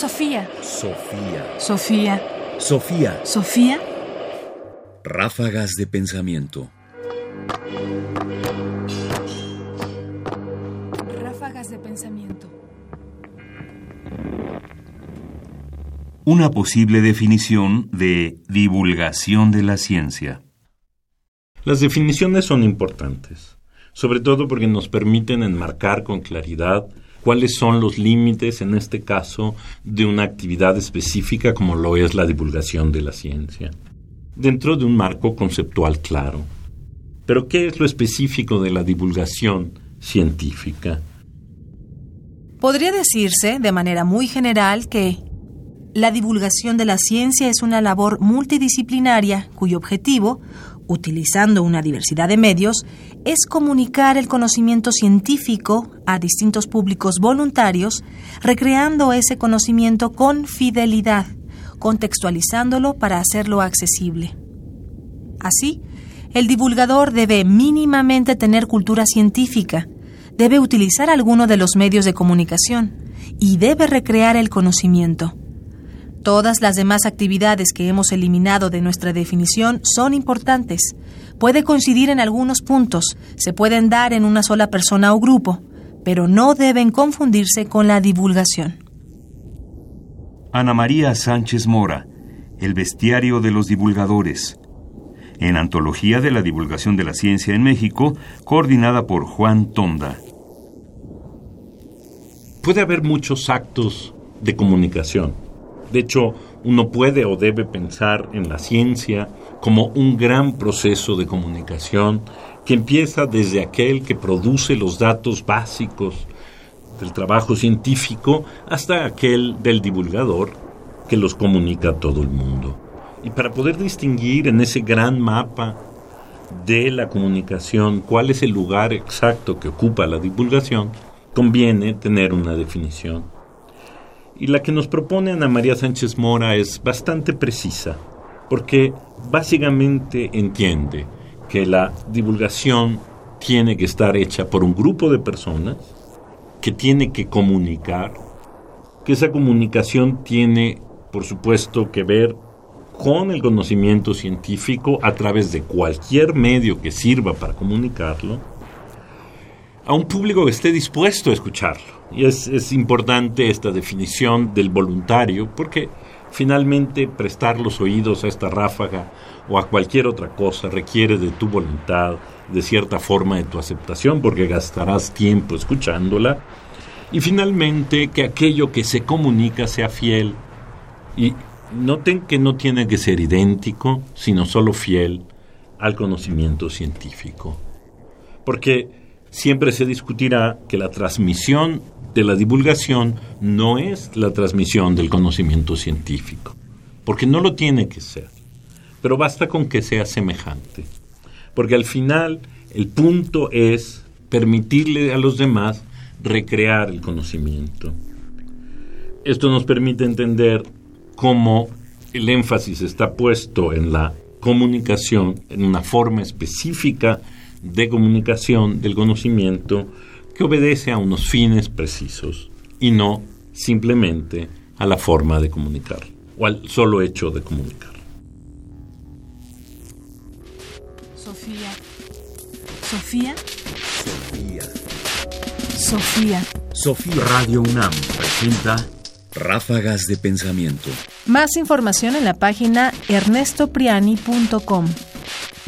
Sofía. Sofía. Sofía. Sofía. Sofía. Ráfagas de pensamiento. Ráfagas de pensamiento. Una posible definición de divulgación de la ciencia. Las definiciones son importantes, sobre todo porque nos permiten enmarcar con claridad cuáles son los límites, en este caso, de una actividad específica como lo es la divulgación de la ciencia, dentro de un marco conceptual claro. Pero, ¿qué es lo específico de la divulgación científica? Podría decirse, de manera muy general, que la divulgación de la ciencia es una labor multidisciplinaria cuyo objetivo, utilizando una diversidad de medios, es comunicar el conocimiento científico a distintos públicos voluntarios, recreando ese conocimiento con fidelidad, contextualizándolo para hacerlo accesible. Así, el divulgador debe mínimamente tener cultura científica, debe utilizar alguno de los medios de comunicación y debe recrear el conocimiento. Todas las demás actividades que hemos eliminado de nuestra definición son importantes. Puede coincidir en algunos puntos, se pueden dar en una sola persona o grupo, pero no deben confundirse con la divulgación. Ana María Sánchez Mora, El bestiario de los divulgadores. En Antología de la Divulgación de la Ciencia en México, coordinada por Juan Tonda. Puede haber muchos actos de comunicación. De hecho, uno puede o debe pensar en la ciencia como un gran proceso de comunicación que empieza desde aquel que produce los datos básicos del trabajo científico hasta aquel del divulgador que los comunica a todo el mundo. Y para poder distinguir en ese gran mapa de la comunicación cuál es el lugar exacto que ocupa la divulgación, conviene tener una definición. Y la que nos propone Ana María Sánchez Mora es bastante precisa, porque básicamente entiende que la divulgación tiene que estar hecha por un grupo de personas que tiene que comunicar, que esa comunicación tiene, por supuesto, que ver con el conocimiento científico a través de cualquier medio que sirva para comunicarlo, a un público que esté dispuesto a escucharlo. Y es, es importante esta definición del voluntario, porque finalmente prestar los oídos a esta ráfaga o a cualquier otra cosa requiere de tu voluntad, de cierta forma de tu aceptación, porque gastarás tiempo escuchándola. Y finalmente que aquello que se comunica sea fiel. Y noten que no tiene que ser idéntico, sino solo fiel al conocimiento científico. Porque siempre se discutirá que la transmisión de la divulgación no es la transmisión del conocimiento científico, porque no lo tiene que ser, pero basta con que sea semejante, porque al final el punto es permitirle a los demás recrear el conocimiento. Esto nos permite entender cómo el énfasis está puesto en la comunicación, en una forma específica de comunicación del conocimiento que obedece a unos fines precisos y no simplemente a la forma de comunicar o al solo hecho de comunicar. Sofía. Sofía. Sofía. Sofía. Sofía. Radio UNAM presenta Ráfagas de pensamiento. Más información en la página ernestopriani.com.